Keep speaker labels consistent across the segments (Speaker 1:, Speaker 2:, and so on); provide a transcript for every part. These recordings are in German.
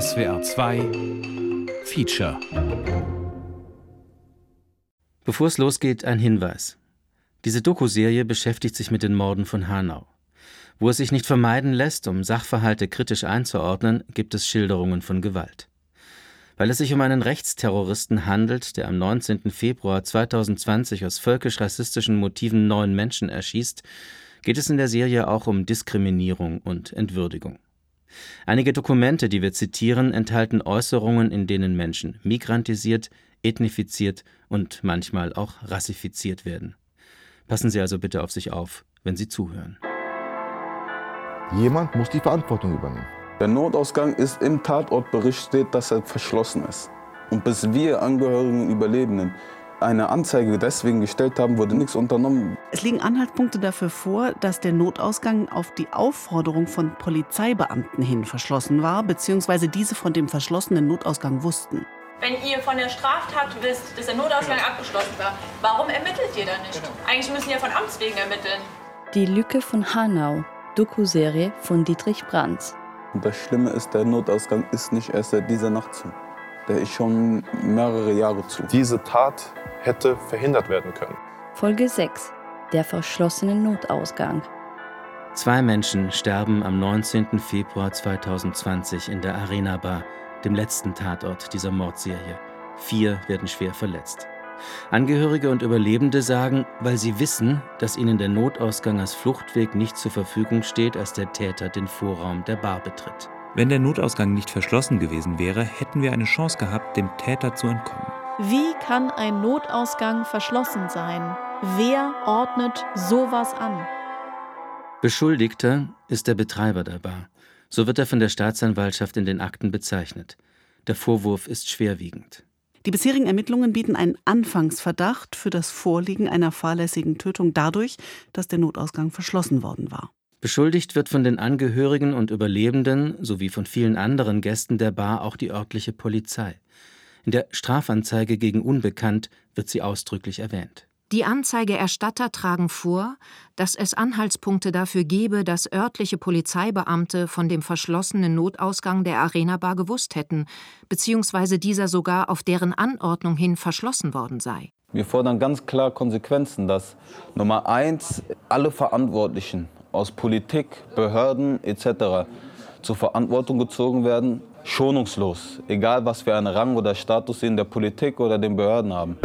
Speaker 1: SWR 2 Feature
Speaker 2: Bevor es losgeht, ein Hinweis. Diese Doku-Serie beschäftigt sich mit den Morden von Hanau. Wo es sich nicht vermeiden lässt, um Sachverhalte kritisch einzuordnen, gibt es Schilderungen von Gewalt. Weil es sich um einen Rechtsterroristen handelt, der am 19. Februar 2020 aus völkisch-rassistischen Motiven neun Menschen erschießt, geht es in der Serie auch um Diskriminierung und Entwürdigung. Einige Dokumente, die wir zitieren, enthalten Äußerungen, in denen Menschen migrantisiert, ethnifiziert und manchmal auch rassifiziert werden. Passen Sie also bitte auf sich auf, wenn Sie zuhören.
Speaker 3: Jemand muss die Verantwortung übernehmen.
Speaker 4: Der Notausgang ist im Tatortbericht steht, dass er verschlossen ist. Und bis wir Angehörigen und Überlebenden eine Anzeige deswegen gestellt haben, wurde nichts unternommen.
Speaker 5: Es liegen Anhaltspunkte dafür vor, dass der Notausgang auf die Aufforderung von Polizeibeamten hin verschlossen war, beziehungsweise diese von dem verschlossenen Notausgang wussten.
Speaker 6: Wenn ihr von der Straftat wisst, dass der Notausgang abgeschlossen war, warum ermittelt ihr dann nicht? Eigentlich müssen ihr von Amts wegen ermitteln.
Speaker 7: Die Lücke von Hanau, Doku-Serie von Dietrich Brands.
Speaker 4: Und das Schlimme ist, der Notausgang ist nicht erst seit dieser Nacht zu. Der ist schon mehrere Jahre zu.
Speaker 8: Diese Tat hätte verhindert werden können.
Speaker 7: Folge 6. Der verschlossene Notausgang.
Speaker 2: Zwei Menschen sterben am 19. Februar 2020 in der Arena Bar, dem letzten Tatort dieser Mordserie. Vier werden schwer verletzt. Angehörige und Überlebende sagen, weil sie wissen, dass ihnen der Notausgang als Fluchtweg nicht zur Verfügung steht, als der Täter den Vorraum der Bar betritt.
Speaker 9: Wenn der Notausgang nicht verschlossen gewesen wäre, hätten wir eine Chance gehabt, dem Täter zu entkommen.
Speaker 10: Wie kann ein Notausgang verschlossen sein? Wer ordnet sowas an?
Speaker 2: Beschuldigter ist der Betreiber der Bar. So wird er von der Staatsanwaltschaft in den Akten bezeichnet. Der Vorwurf ist schwerwiegend.
Speaker 5: Die bisherigen Ermittlungen bieten einen Anfangsverdacht für das Vorliegen einer fahrlässigen Tötung dadurch, dass der Notausgang verschlossen worden war.
Speaker 2: Beschuldigt wird von den Angehörigen und Überlebenden sowie von vielen anderen Gästen der Bar auch die örtliche Polizei. In der Strafanzeige gegen Unbekannt wird sie ausdrücklich erwähnt.
Speaker 11: Die Anzeigeerstatter tragen vor, dass es Anhaltspunkte dafür gebe, dass örtliche Polizeibeamte von dem verschlossenen Notausgang der Arena Bar gewusst hätten, beziehungsweise dieser sogar auf deren Anordnung hin verschlossen worden sei.
Speaker 4: Wir fordern ganz klar Konsequenzen, dass Nummer eins alle Verantwortlichen aus Politik, Behörden etc. zur Verantwortung gezogen werden, schonungslos, egal was für einen Rang oder Status sie in der Politik oder den Behörden haben.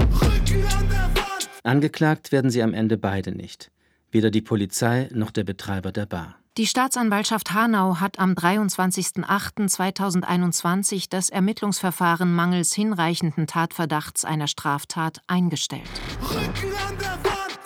Speaker 2: Angeklagt werden sie am Ende beide nicht. Weder die Polizei noch der Betreiber der Bar.
Speaker 11: Die Staatsanwaltschaft Hanau hat am 23.08.2021 das Ermittlungsverfahren mangels hinreichenden Tatverdachts einer Straftat eingestellt.
Speaker 12: Rücken an der Wand,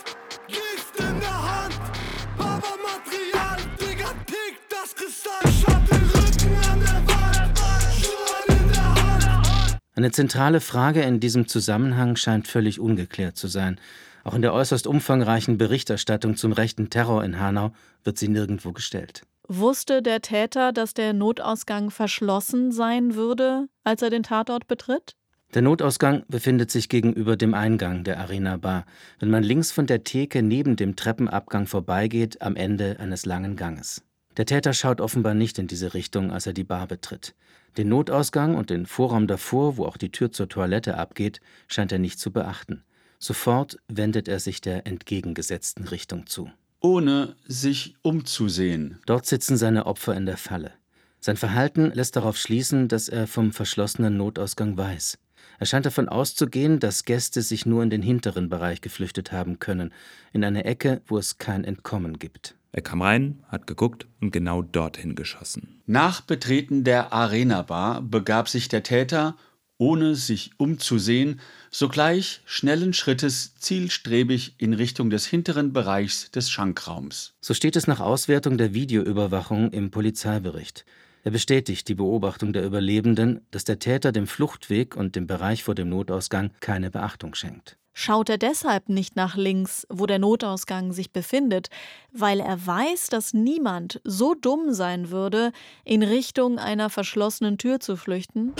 Speaker 2: Eine zentrale Frage in diesem Zusammenhang scheint völlig ungeklärt zu sein. Auch in der äußerst umfangreichen Berichterstattung zum rechten Terror in Hanau wird sie nirgendwo gestellt.
Speaker 10: Wusste der Täter, dass der Notausgang verschlossen sein würde, als er den Tatort betritt?
Speaker 2: Der Notausgang befindet sich gegenüber dem Eingang der Arena Bar, wenn man links von der Theke neben dem Treppenabgang vorbeigeht, am Ende eines langen Ganges. Der Täter schaut offenbar nicht in diese Richtung, als er die Bar betritt. Den Notausgang und den Vorraum davor, wo auch die Tür zur Toilette abgeht, scheint er nicht zu beachten. Sofort wendet er sich der entgegengesetzten Richtung zu.
Speaker 13: Ohne sich umzusehen.
Speaker 2: Dort sitzen seine Opfer in der Falle. Sein Verhalten lässt darauf schließen, dass er vom verschlossenen Notausgang weiß. Er scheint davon auszugehen, dass Gäste sich nur in den hinteren Bereich geflüchtet haben können, in eine Ecke, wo es kein Entkommen gibt.
Speaker 9: Er kam rein, hat geguckt und genau dorthin geschossen.
Speaker 13: Nach Betreten der Arena Bar begab sich der Täter, ohne sich umzusehen, sogleich schnellen Schrittes zielstrebig in Richtung des hinteren Bereichs des Schankraums.
Speaker 2: So steht es nach Auswertung der Videoüberwachung im Polizeibericht. Er bestätigt die Beobachtung der Überlebenden, dass der Täter dem Fluchtweg und dem Bereich vor dem Notausgang keine Beachtung schenkt.
Speaker 10: Schaut er deshalb nicht nach links, wo der Notausgang sich befindet, weil er weiß, dass niemand so dumm sein würde, in Richtung einer verschlossenen Tür zu flüchten?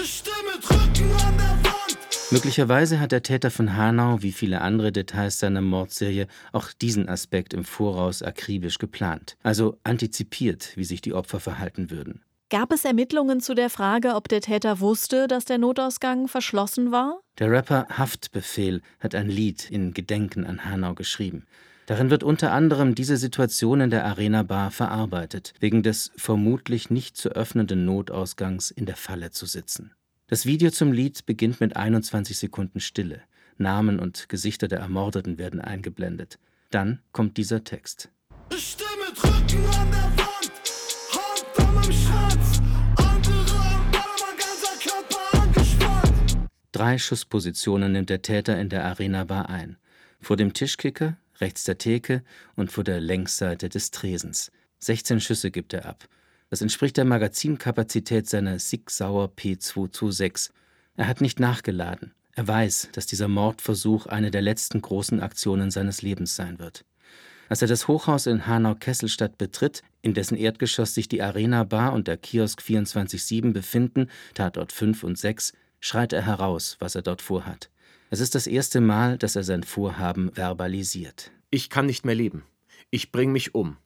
Speaker 2: Möglicherweise hat der Täter von Hanau, wie viele andere Details seiner Mordserie, auch diesen Aspekt im Voraus akribisch geplant, also antizipiert, wie sich die Opfer verhalten würden.
Speaker 10: Gab es Ermittlungen zu der Frage, ob der Täter wusste, dass der Notausgang verschlossen war?
Speaker 2: Der Rapper Haftbefehl hat ein Lied in Gedenken an Hanau geschrieben. Darin wird unter anderem diese Situation in der Arena Bar verarbeitet, wegen des vermutlich nicht zu öffnenden Notausgangs in der Falle zu sitzen. Das Video zum Lied beginnt mit 21 Sekunden Stille. Namen und Gesichter der Ermordeten werden eingeblendet. Dann kommt dieser Text.
Speaker 12: Ich stehe mit Rücken an der
Speaker 2: Drei Schusspositionen nimmt der Täter in der Arena Bar ein. Vor dem Tischkicker, rechts der Theke und vor der Längsseite des Tresens. 16 Schüsse gibt er ab. Das entspricht der Magazinkapazität seiner Sig Sauer P226. Er hat nicht nachgeladen. Er weiß, dass dieser Mordversuch eine der letzten großen Aktionen seines Lebens sein wird. Als er das Hochhaus in Hanau-Kesselstadt betritt, in dessen Erdgeschoss sich die Arena Bar und der Kiosk 24-7 befinden, Tatort 5 und 6, schreit er heraus, was er dort vorhat. Es ist das erste Mal, dass er sein Vorhaben verbalisiert.
Speaker 3: Ich kann nicht mehr leben. Ich bring mich um.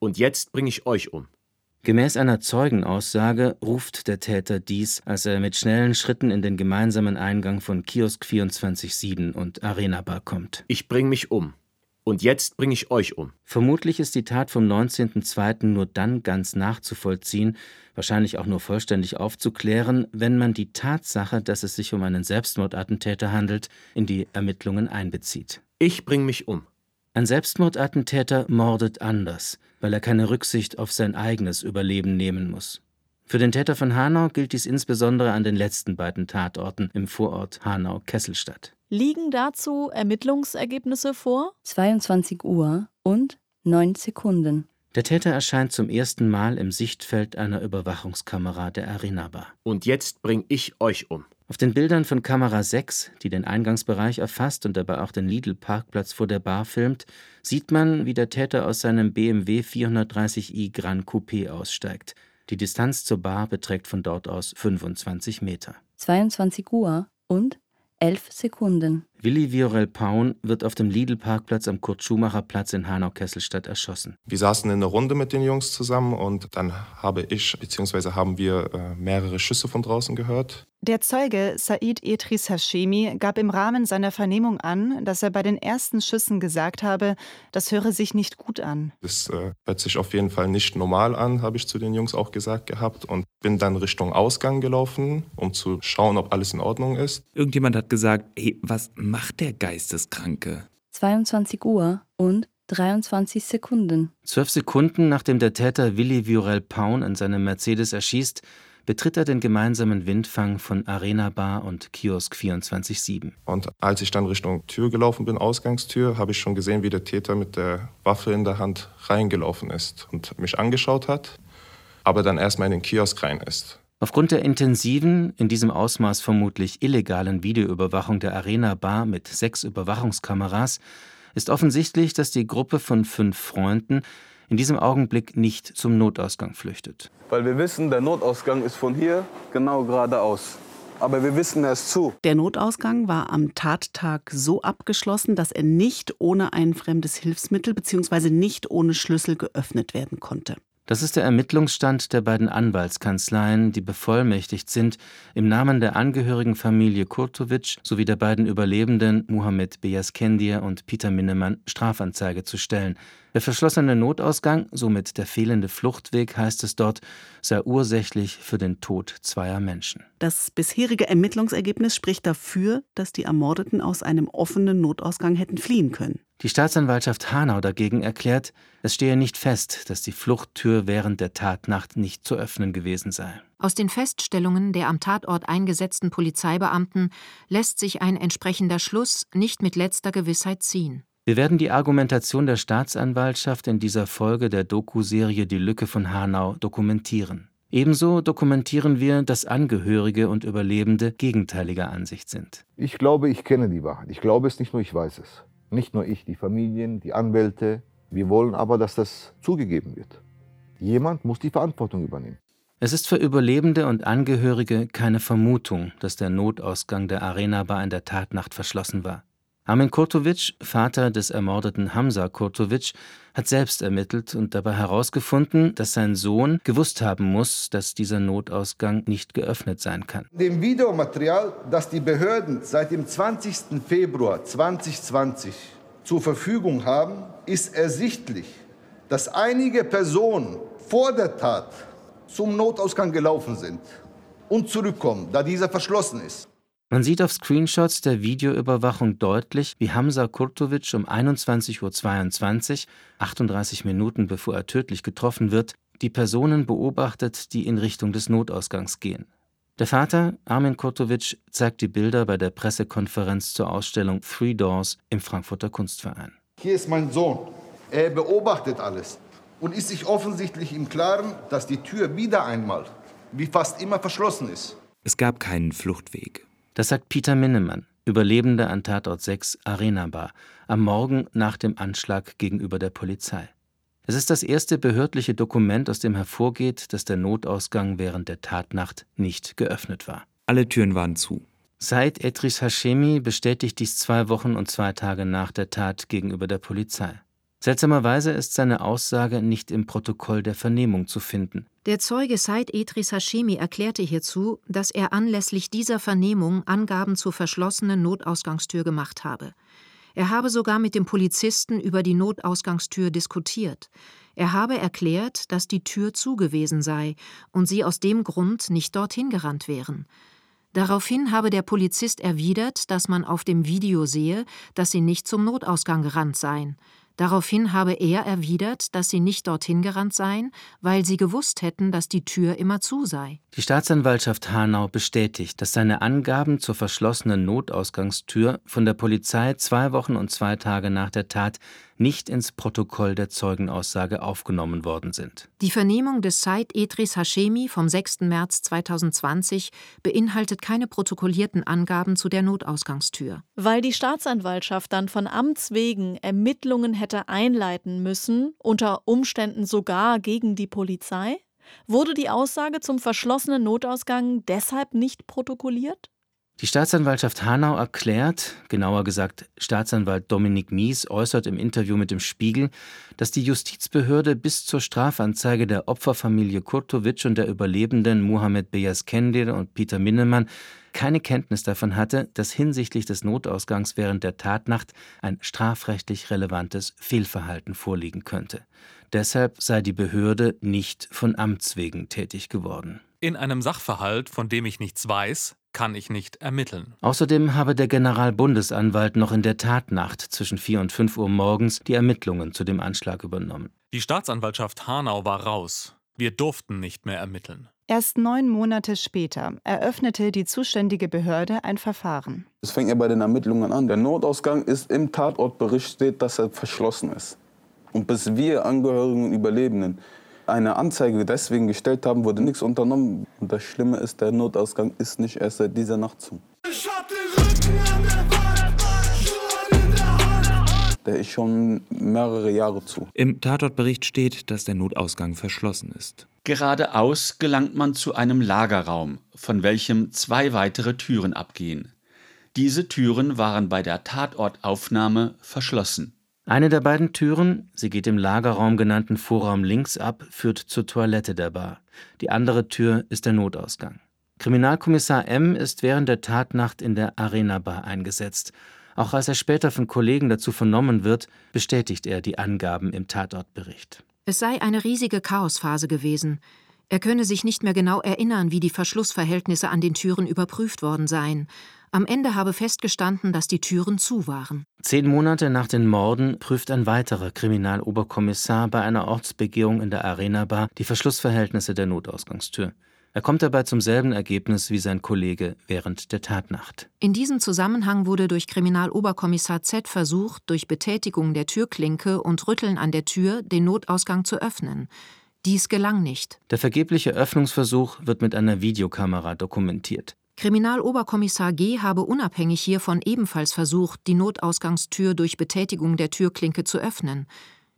Speaker 3: Und jetzt bringe ich euch um.
Speaker 2: Gemäß einer Zeugenaussage ruft der Täter dies, als er mit schnellen Schritten in den gemeinsamen Eingang von Kiosk 24-7 und Arena Bar kommt.
Speaker 3: Ich bring mich um. Und jetzt bringe ich euch um.
Speaker 2: Vermutlich ist die Tat vom 19.02. nur dann ganz nachzuvollziehen, wahrscheinlich auch nur vollständig aufzuklären, wenn man die Tatsache, dass es sich um einen Selbstmordattentäter handelt, in die Ermittlungen einbezieht.
Speaker 3: Ich bring mich um.
Speaker 2: Ein Selbstmordattentäter mordet anders, weil er keine Rücksicht auf sein eigenes Überleben nehmen muss. Für den Täter von Hanau gilt dies insbesondere an den letzten beiden Tatorten im Vorort Hanau-Kesselstadt.
Speaker 10: Liegen dazu Ermittlungsergebnisse vor?
Speaker 7: 22 Uhr und 9 Sekunden.
Speaker 2: Der Täter erscheint zum ersten Mal im Sichtfeld einer Überwachungskamera der Arena Bar.
Speaker 3: Und jetzt bring ich euch um.
Speaker 2: Auf den Bildern von Kamera 6, die den Eingangsbereich erfasst und dabei auch den Lidl-Parkplatz vor der Bar filmt, sieht man, wie der Täter aus seinem BMW 430i Gran Coupé aussteigt. Die Distanz zur Bar beträgt von dort aus 25 Meter.
Speaker 7: 22 Uhr und 11 Sekunden.
Speaker 2: Willi Viorel Paun wird auf dem Lidl-Parkplatz am Kurt-Schumacher-Platz in Hanau-Kesselstadt erschossen.
Speaker 8: Wir saßen in einer Runde mit den Jungs zusammen und dann habe ich bzw. haben wir äh, mehrere Schüsse von draußen gehört.
Speaker 14: Der Zeuge Said Etris Hashemi gab im Rahmen seiner Vernehmung an, dass er bei den ersten Schüssen gesagt habe, das höre sich nicht gut an.
Speaker 8: Das äh, hört sich auf jeden Fall nicht normal an, habe ich zu den Jungs auch gesagt gehabt und bin dann Richtung Ausgang gelaufen, um zu schauen, ob alles in Ordnung ist.
Speaker 9: Irgendjemand hat gesagt, hey, was macht der Geisteskranke?
Speaker 7: 22 Uhr und 23 Sekunden.
Speaker 2: Zwölf Sekunden nachdem der Täter Willi Viorel Paun in seinem Mercedes erschießt, betritt er den gemeinsamen Windfang von Arena Bar und Kiosk 24-7.
Speaker 8: Und als ich dann Richtung Tür gelaufen bin, Ausgangstür, habe ich schon gesehen, wie der Täter mit der Waffe in der Hand reingelaufen ist und mich angeschaut hat, aber dann erstmal in den Kiosk rein ist.
Speaker 2: Aufgrund der intensiven, in diesem Ausmaß vermutlich illegalen Videoüberwachung der Arena Bar mit sechs Überwachungskameras ist offensichtlich, dass die Gruppe von fünf Freunden in diesem Augenblick nicht zum Notausgang flüchtet.
Speaker 4: Weil wir wissen, der Notausgang ist von hier genau geradeaus. Aber wir wissen, er ist zu.
Speaker 5: Der Notausgang war am Tattag so abgeschlossen, dass er nicht ohne ein fremdes Hilfsmittel bzw. nicht ohne Schlüssel geöffnet werden konnte.
Speaker 2: Das ist der Ermittlungsstand der beiden Anwaltskanzleien, die bevollmächtigt sind, im Namen der angehörigen Familie Kurtovic sowie der beiden Überlebenden Mohamed Beyaskendir und Peter Minnemann Strafanzeige zu stellen. Der verschlossene Notausgang, somit der fehlende Fluchtweg, heißt es dort, sei ursächlich für den Tod zweier Menschen.
Speaker 5: Das bisherige Ermittlungsergebnis spricht dafür, dass die Ermordeten aus einem offenen Notausgang hätten fliehen können.
Speaker 2: Die Staatsanwaltschaft Hanau dagegen erklärt, es stehe nicht fest, dass die Fluchttür während der Tatnacht nicht zu öffnen gewesen sei.
Speaker 11: Aus den Feststellungen der am Tatort eingesetzten Polizeibeamten lässt sich ein entsprechender Schluss nicht mit letzter Gewissheit ziehen.
Speaker 2: Wir werden die Argumentation der Staatsanwaltschaft in dieser Folge der Doku-Serie Die Lücke von Hanau dokumentieren. Ebenso dokumentieren wir, dass Angehörige und Überlebende gegenteiliger Ansicht sind.
Speaker 15: Ich glaube, ich kenne die Wahrheit. Ich glaube es nicht nur, ich weiß es. Nicht nur ich, die Familien, die Anwälte. Wir wollen aber, dass das zugegeben wird. Jemand muss die Verantwortung übernehmen.
Speaker 2: Es ist für Überlebende und Angehörige keine Vermutung, dass der Notausgang der Arena Bar in der Tatnacht verschlossen war. Armin Kurtovic, Vater des ermordeten Hamza Kurtovic, hat selbst ermittelt und dabei herausgefunden, dass sein Sohn gewusst haben muss, dass dieser Notausgang nicht geöffnet sein kann.
Speaker 15: Dem Videomaterial, das die Behörden seit dem 20. Februar 2020 zur Verfügung haben, ist ersichtlich, dass einige Personen vor der Tat zum Notausgang gelaufen sind und zurückkommen, da dieser verschlossen ist.
Speaker 2: Man sieht auf Screenshots der Videoüberwachung deutlich, wie Hamza Kurtovic um 21.22 Uhr, 38 Minuten bevor er tödlich getroffen wird, die Personen beobachtet, die in Richtung des Notausgangs gehen. Der Vater, Armin Kurtovic, zeigt die Bilder bei der Pressekonferenz zur Ausstellung Three Doors im Frankfurter Kunstverein.
Speaker 15: Hier ist mein Sohn. Er beobachtet alles und ist sich offensichtlich im Klaren, dass die Tür wieder einmal, wie fast immer, verschlossen ist.
Speaker 9: Es gab keinen Fluchtweg.
Speaker 2: Das sagt Peter Minnemann, Überlebender an Tatort 6 Arena Bar, am Morgen nach dem Anschlag gegenüber der Polizei. Es ist das erste behördliche Dokument, aus dem hervorgeht, dass der Notausgang während der Tatnacht nicht geöffnet war.
Speaker 9: Alle Türen waren zu.
Speaker 2: Said Etris Hashemi bestätigt dies zwei Wochen und zwei Tage nach der Tat gegenüber der Polizei. Seltsamerweise ist seine Aussage nicht im Protokoll der Vernehmung zu finden.
Speaker 11: Der Zeuge Said Etris Hashemi erklärte hierzu, dass er anlässlich dieser Vernehmung Angaben zur verschlossenen Notausgangstür gemacht habe. Er habe sogar mit dem Polizisten über die Notausgangstür diskutiert. Er habe erklärt, dass die Tür zu gewesen sei und sie aus dem Grund nicht dorthin gerannt wären. Daraufhin habe der Polizist erwidert, dass man auf dem Video sehe, dass sie nicht zum Notausgang gerannt seien. Daraufhin habe er erwidert, dass sie nicht dorthin gerannt seien, weil sie gewusst hätten, dass die Tür immer zu sei.
Speaker 2: Die Staatsanwaltschaft Hanau bestätigt, dass seine Angaben zur verschlossenen Notausgangstür von der Polizei zwei Wochen und zwei Tage nach der Tat nicht ins Protokoll der Zeugenaussage aufgenommen worden sind.
Speaker 11: Die Vernehmung des Said Edris Hashemi vom 6. März 2020 beinhaltet keine protokollierten Angaben zu der Notausgangstür.
Speaker 10: Weil die Staatsanwaltschaft dann von Amts wegen Ermittlungen hätte einleiten müssen, unter Umständen sogar gegen die Polizei, wurde die Aussage zum verschlossenen Notausgang deshalb nicht protokolliert?
Speaker 2: Die Staatsanwaltschaft Hanau erklärt, genauer gesagt Staatsanwalt Dominik Mies äußert im Interview mit dem Spiegel, dass die Justizbehörde bis zur Strafanzeige der Opferfamilie Kurtovic und der Überlebenden Mohamed Beyaz-Kendir und Peter Minnemann keine Kenntnis davon hatte, dass hinsichtlich des Notausgangs während der Tatnacht ein strafrechtlich relevantes Fehlverhalten vorliegen könnte. Deshalb sei die Behörde nicht von Amts wegen tätig geworden.
Speaker 16: In einem Sachverhalt, von dem ich nichts weiß, kann ich nicht ermitteln.
Speaker 2: Außerdem habe der Generalbundesanwalt noch in der Tatnacht zwischen 4 und 5 Uhr morgens die Ermittlungen zu dem Anschlag übernommen.
Speaker 16: Die Staatsanwaltschaft Hanau war raus. Wir durften nicht mehr ermitteln.
Speaker 14: Erst neun Monate später eröffnete die zuständige Behörde ein Verfahren.
Speaker 4: Es fängt ja bei den Ermittlungen an. Der Notausgang ist im Tatortbericht steht, dass er verschlossen ist. Und bis wir Angehörigen und Überlebenden eine Anzeige deswegen gestellt haben, wurde nichts unternommen. Und das Schlimme ist, der Notausgang ist nicht erst seit dieser Nacht zu. Der ist schon mehrere Jahre zu.
Speaker 9: Im Tatortbericht steht, dass der Notausgang verschlossen ist.
Speaker 13: Geradeaus gelangt man zu einem Lagerraum, von welchem zwei weitere Türen abgehen. Diese Türen waren bei der Tatortaufnahme verschlossen.
Speaker 2: Eine der beiden Türen, sie geht im Lagerraum genannten Vorraum links ab, führt zur Toilette der Bar. Die andere Tür ist der Notausgang. Kriminalkommissar M. ist während der Tatnacht in der Arena Bar eingesetzt. Auch als er später von Kollegen dazu vernommen wird, bestätigt er die Angaben im Tatortbericht.
Speaker 11: Es sei eine riesige Chaosphase gewesen. Er könne sich nicht mehr genau erinnern, wie die Verschlussverhältnisse an den Türen überprüft worden seien. Am Ende habe festgestanden, dass die Türen zu waren.
Speaker 2: Zehn Monate nach den Morden prüft ein weiterer Kriminaloberkommissar bei einer Ortsbegehung in der Arena Bar die Verschlussverhältnisse der Notausgangstür. Er kommt dabei zum selben Ergebnis wie sein Kollege während der Tatnacht.
Speaker 11: In diesem Zusammenhang wurde durch Kriminaloberkommissar Z versucht, durch Betätigung der Türklinke und Rütteln an der Tür den Notausgang zu öffnen. Dies gelang nicht.
Speaker 2: Der vergebliche Öffnungsversuch wird mit einer Videokamera dokumentiert.
Speaker 11: Kriminaloberkommissar G. habe unabhängig hiervon ebenfalls versucht, die Notausgangstür durch Betätigung der Türklinke zu öffnen.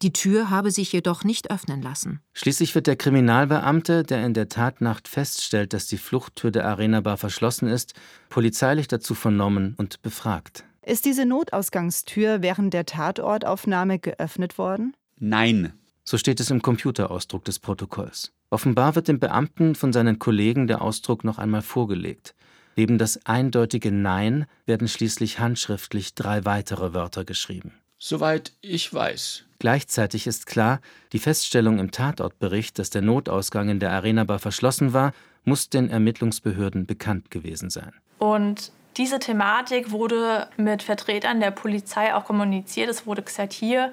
Speaker 11: Die Tür habe sich jedoch nicht öffnen lassen.
Speaker 2: Schließlich wird der Kriminalbeamte, der in der Tatnacht feststellt, dass die Fluchttür der Arena Bar verschlossen ist, polizeilich dazu vernommen und befragt.
Speaker 14: Ist diese Notausgangstür während der Tatortaufnahme geöffnet worden?
Speaker 13: Nein.
Speaker 2: So steht es im Computerausdruck des Protokolls. Offenbar wird dem Beamten von seinen Kollegen der Ausdruck noch einmal vorgelegt. Neben das eindeutige Nein werden schließlich handschriftlich drei weitere Wörter geschrieben.
Speaker 13: Soweit ich weiß.
Speaker 2: Gleichzeitig ist klar, die Feststellung im Tatortbericht, dass der Notausgang in der Arena Bar verschlossen war, muss den Ermittlungsbehörden bekannt gewesen sein.
Speaker 6: Und diese Thematik wurde mit Vertretern der Polizei auch kommuniziert. Es wurde gesagt, hier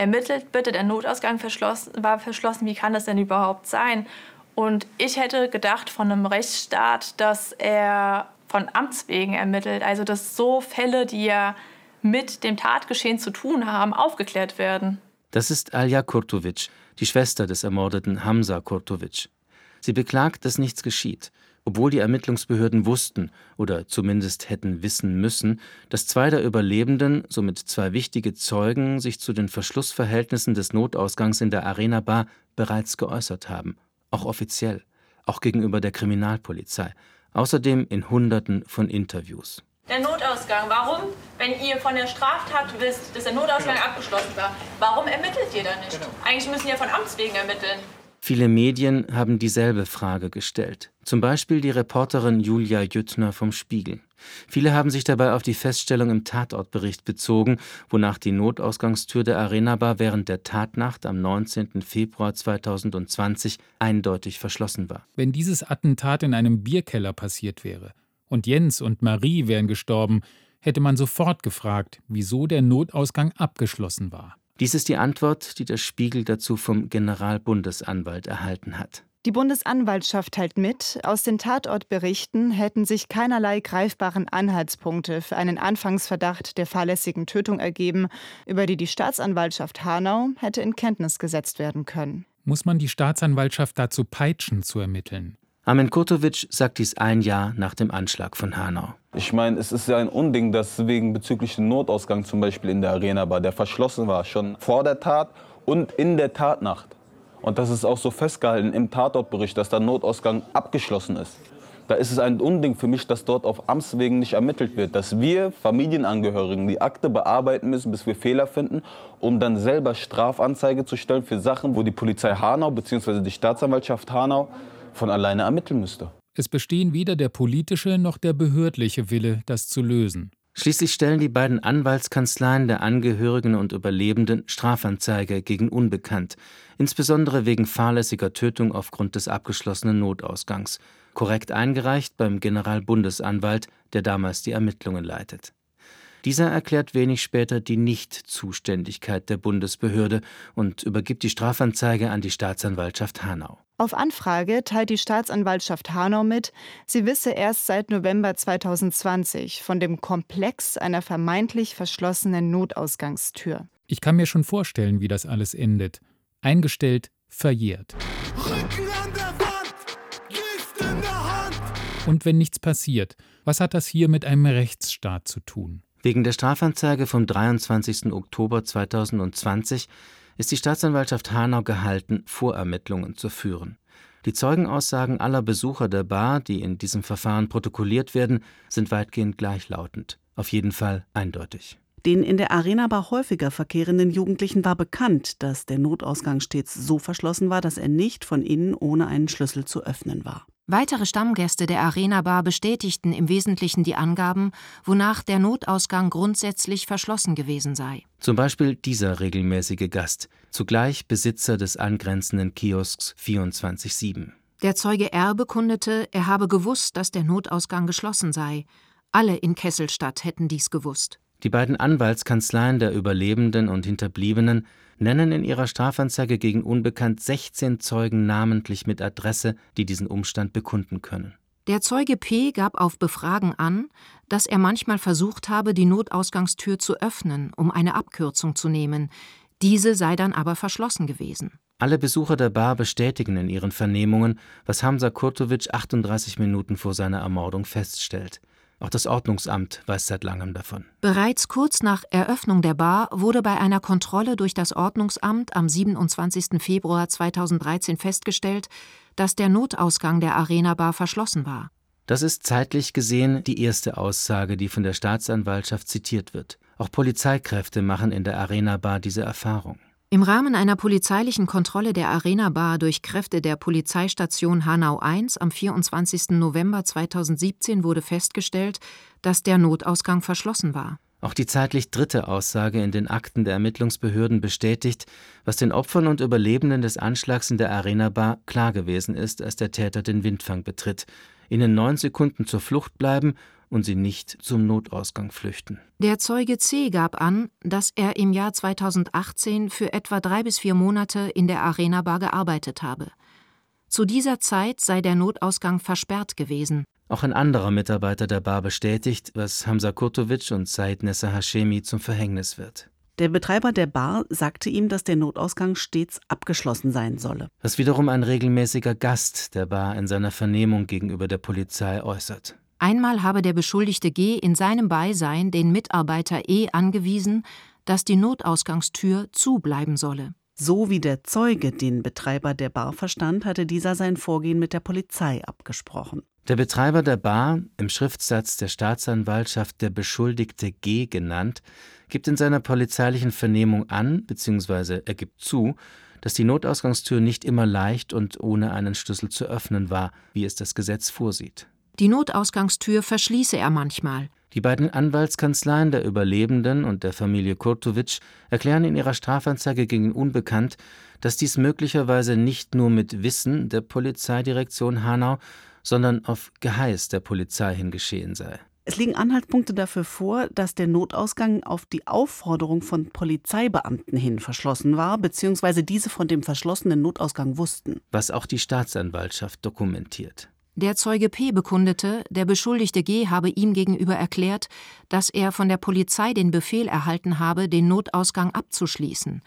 Speaker 6: ermittelt bitte, der Notausgang verschlossen, war verschlossen. Wie kann das denn überhaupt sein? Und ich hätte gedacht von einem Rechtsstaat, dass er von Amts wegen ermittelt. Also dass so Fälle, die ja mit dem Tatgeschehen zu tun haben, aufgeklärt werden.
Speaker 2: Das ist Alja Kurtovic, die Schwester des ermordeten Hamza Kurtovic. Sie beklagt, dass nichts geschieht, obwohl die Ermittlungsbehörden wussten oder zumindest hätten wissen müssen, dass zwei der Überlebenden, somit zwei wichtige Zeugen, sich zu den Verschlussverhältnissen des Notausgangs in der Arena Bar bereits geäußert haben, auch offiziell, auch gegenüber der Kriminalpolizei, außerdem in Hunderten von Interviews.
Speaker 6: Der Notausgang, warum, wenn ihr von der Straftat wisst, dass der Notausgang abgeschlossen war, warum ermittelt ihr da nicht? Eigentlich müssen ihr von Amts wegen ermitteln.
Speaker 2: Viele Medien haben dieselbe Frage gestellt, zum Beispiel die Reporterin Julia Jüttner vom Spiegel. Viele haben sich dabei auf die Feststellung im Tatortbericht bezogen, wonach die Notausgangstür der Arena Bar während der Tatnacht am 19. Februar 2020 eindeutig verschlossen war.
Speaker 17: Wenn dieses Attentat in einem Bierkeller passiert wäre und Jens und Marie wären gestorben, hätte man sofort gefragt, wieso der Notausgang abgeschlossen war.
Speaker 2: Dies ist die Antwort, die der Spiegel dazu vom Generalbundesanwalt erhalten hat.
Speaker 14: Die Bundesanwaltschaft teilt mit, aus den Tatortberichten hätten sich keinerlei greifbaren Anhaltspunkte für einen Anfangsverdacht der fahrlässigen Tötung ergeben, über die die Staatsanwaltschaft Hanau hätte in Kenntnis gesetzt werden können.
Speaker 17: Muss man die Staatsanwaltschaft dazu peitschen, zu ermitteln?
Speaker 2: Armin Kurtovic sagt dies ein Jahr nach dem Anschlag von Hanau.
Speaker 4: Ich meine, es ist ja ein Unding, dass wegen bezüglich Notausgang zum Beispiel in der Arena Bar, der verschlossen war, schon vor der Tat und in der Tatnacht. Und das ist auch so festgehalten im Tatortbericht, dass der Notausgang abgeschlossen ist. Da ist es ein Unding für mich, dass dort auf Amtswegen nicht ermittelt wird. Dass wir Familienangehörigen die Akte bearbeiten müssen, bis wir Fehler finden, um dann selber Strafanzeige zu stellen für Sachen, wo die Polizei Hanau bzw. die Staatsanwaltschaft Hanau von alleine ermitteln müsste.
Speaker 17: Es bestehen weder der politische noch der behördliche Wille, das zu lösen.
Speaker 2: Schließlich stellen die beiden Anwaltskanzleien der Angehörigen und Überlebenden Strafanzeige gegen Unbekannt, insbesondere wegen fahrlässiger Tötung aufgrund des abgeschlossenen Notausgangs, korrekt eingereicht beim Generalbundesanwalt, der damals die Ermittlungen leitet. Dieser erklärt wenig später die Nichtzuständigkeit der Bundesbehörde und übergibt die Strafanzeige an die Staatsanwaltschaft Hanau.
Speaker 14: Auf Anfrage teilt die Staatsanwaltschaft Hanau mit, sie wisse erst seit November 2020 von dem Komplex einer vermeintlich verschlossenen Notausgangstür.
Speaker 17: Ich kann mir schon vorstellen, wie das alles endet. Eingestellt, verjährt. Und wenn nichts passiert, was hat das hier mit einem Rechtsstaat zu tun?
Speaker 2: Wegen der Strafanzeige vom 23. Oktober 2020 ist die Staatsanwaltschaft Hanau gehalten, Vorermittlungen zu führen. Die Zeugenaussagen aller Besucher der Bar, die in diesem Verfahren protokolliert werden, sind weitgehend gleichlautend, auf jeden Fall eindeutig.
Speaker 5: Den in der Arena Bar häufiger verkehrenden Jugendlichen war bekannt, dass der Notausgang stets so verschlossen war, dass er nicht von innen ohne einen Schlüssel zu öffnen war.
Speaker 11: Weitere Stammgäste der Arena Bar bestätigten im Wesentlichen die Angaben, wonach der Notausgang grundsätzlich verschlossen gewesen sei.
Speaker 2: Zum Beispiel dieser regelmäßige Gast, zugleich Besitzer des angrenzenden Kiosks 24-7.
Speaker 11: Der Zeuge R. bekundete, er habe gewusst, dass der Notausgang geschlossen sei. Alle in Kesselstadt hätten dies gewusst.
Speaker 2: Die beiden Anwaltskanzleien der Überlebenden und Hinterbliebenen nennen in ihrer Strafanzeige gegen Unbekannt 16 Zeugen namentlich mit Adresse, die diesen Umstand bekunden können.
Speaker 11: Der Zeuge P. gab auf Befragen an, dass er manchmal versucht habe, die Notausgangstür zu öffnen, um eine Abkürzung zu nehmen. Diese sei dann aber verschlossen gewesen.
Speaker 2: Alle Besucher der Bar bestätigen in ihren Vernehmungen, was Hamza Kurtovic 38 Minuten vor seiner Ermordung feststellt. Auch das Ordnungsamt weiß seit langem davon.
Speaker 11: Bereits kurz nach Eröffnung der Bar wurde bei einer Kontrolle durch das Ordnungsamt am 27. Februar 2013 festgestellt, dass der Notausgang der Arena Bar verschlossen war.
Speaker 2: Das ist zeitlich gesehen die erste Aussage, die von der Staatsanwaltschaft zitiert wird. Auch Polizeikräfte machen in der Arena Bar diese Erfahrung.
Speaker 11: Im Rahmen einer polizeilichen Kontrolle der Arena Bar durch Kräfte der Polizeistation Hanau I am 24. November 2017 wurde festgestellt, dass der Notausgang verschlossen war.
Speaker 2: Auch die zeitlich dritte Aussage in den Akten der Ermittlungsbehörden bestätigt, was den Opfern und Überlebenden des Anschlags in der Arena Bar klar gewesen ist, als der Täter den Windfang betritt, ihnen neun Sekunden zur Flucht bleiben und sie nicht zum Notausgang flüchten.
Speaker 11: Der Zeuge C gab an, dass er im Jahr 2018 für etwa drei bis vier Monate in der Arena Bar gearbeitet habe. Zu dieser Zeit sei der Notausgang versperrt gewesen.
Speaker 2: Auch ein anderer Mitarbeiter der Bar bestätigt, was Hamza Kurtovic und Said Nessa Hashemi zum Verhängnis wird.
Speaker 5: Der Betreiber der Bar sagte ihm, dass der Notausgang stets abgeschlossen sein solle.
Speaker 2: Was wiederum ein regelmäßiger Gast der Bar in seiner Vernehmung gegenüber der Polizei äußert.
Speaker 11: Einmal habe der Beschuldigte G in seinem Beisein den Mitarbeiter E angewiesen, dass die Notausgangstür zu bleiben solle.
Speaker 5: So wie der Zeuge den Betreiber der Bar verstand, hatte dieser sein Vorgehen mit der Polizei abgesprochen.
Speaker 2: Der Betreiber der Bar, im Schriftsatz der Staatsanwaltschaft der Beschuldigte G genannt, gibt in seiner polizeilichen Vernehmung an bzw. er gibt zu, dass die Notausgangstür nicht immer leicht und ohne einen Schlüssel zu öffnen war, wie es das Gesetz vorsieht.
Speaker 11: Die Notausgangstür verschließe er manchmal.
Speaker 2: Die beiden Anwaltskanzleien der Überlebenden und der Familie Kurtovic erklären in ihrer Strafanzeige gegen Unbekannt, dass dies möglicherweise nicht nur mit Wissen der Polizeidirektion Hanau, sondern auf Geheiß der Polizei hin geschehen sei.
Speaker 5: Es liegen Anhaltspunkte dafür vor, dass der Notausgang auf die Aufforderung von Polizeibeamten hin verschlossen war, beziehungsweise diese von dem verschlossenen Notausgang wussten.
Speaker 2: Was auch die Staatsanwaltschaft dokumentiert.
Speaker 11: Der Zeuge P bekundete, der Beschuldigte G habe ihm gegenüber erklärt, dass er von der Polizei den Befehl erhalten habe, den Notausgang abzuschließen.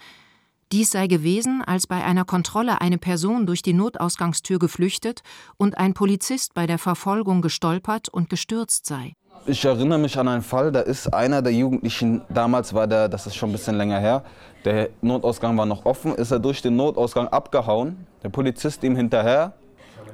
Speaker 11: Dies sei gewesen, als bei einer Kontrolle eine Person durch die Notausgangstür geflüchtet und ein Polizist bei der Verfolgung gestolpert und gestürzt sei.
Speaker 4: Ich erinnere mich an einen Fall, da ist einer der Jugendlichen, damals war der, das ist schon ein bisschen länger her, der Notausgang war noch offen, ist er durch den Notausgang abgehauen, der Polizist ihm hinterher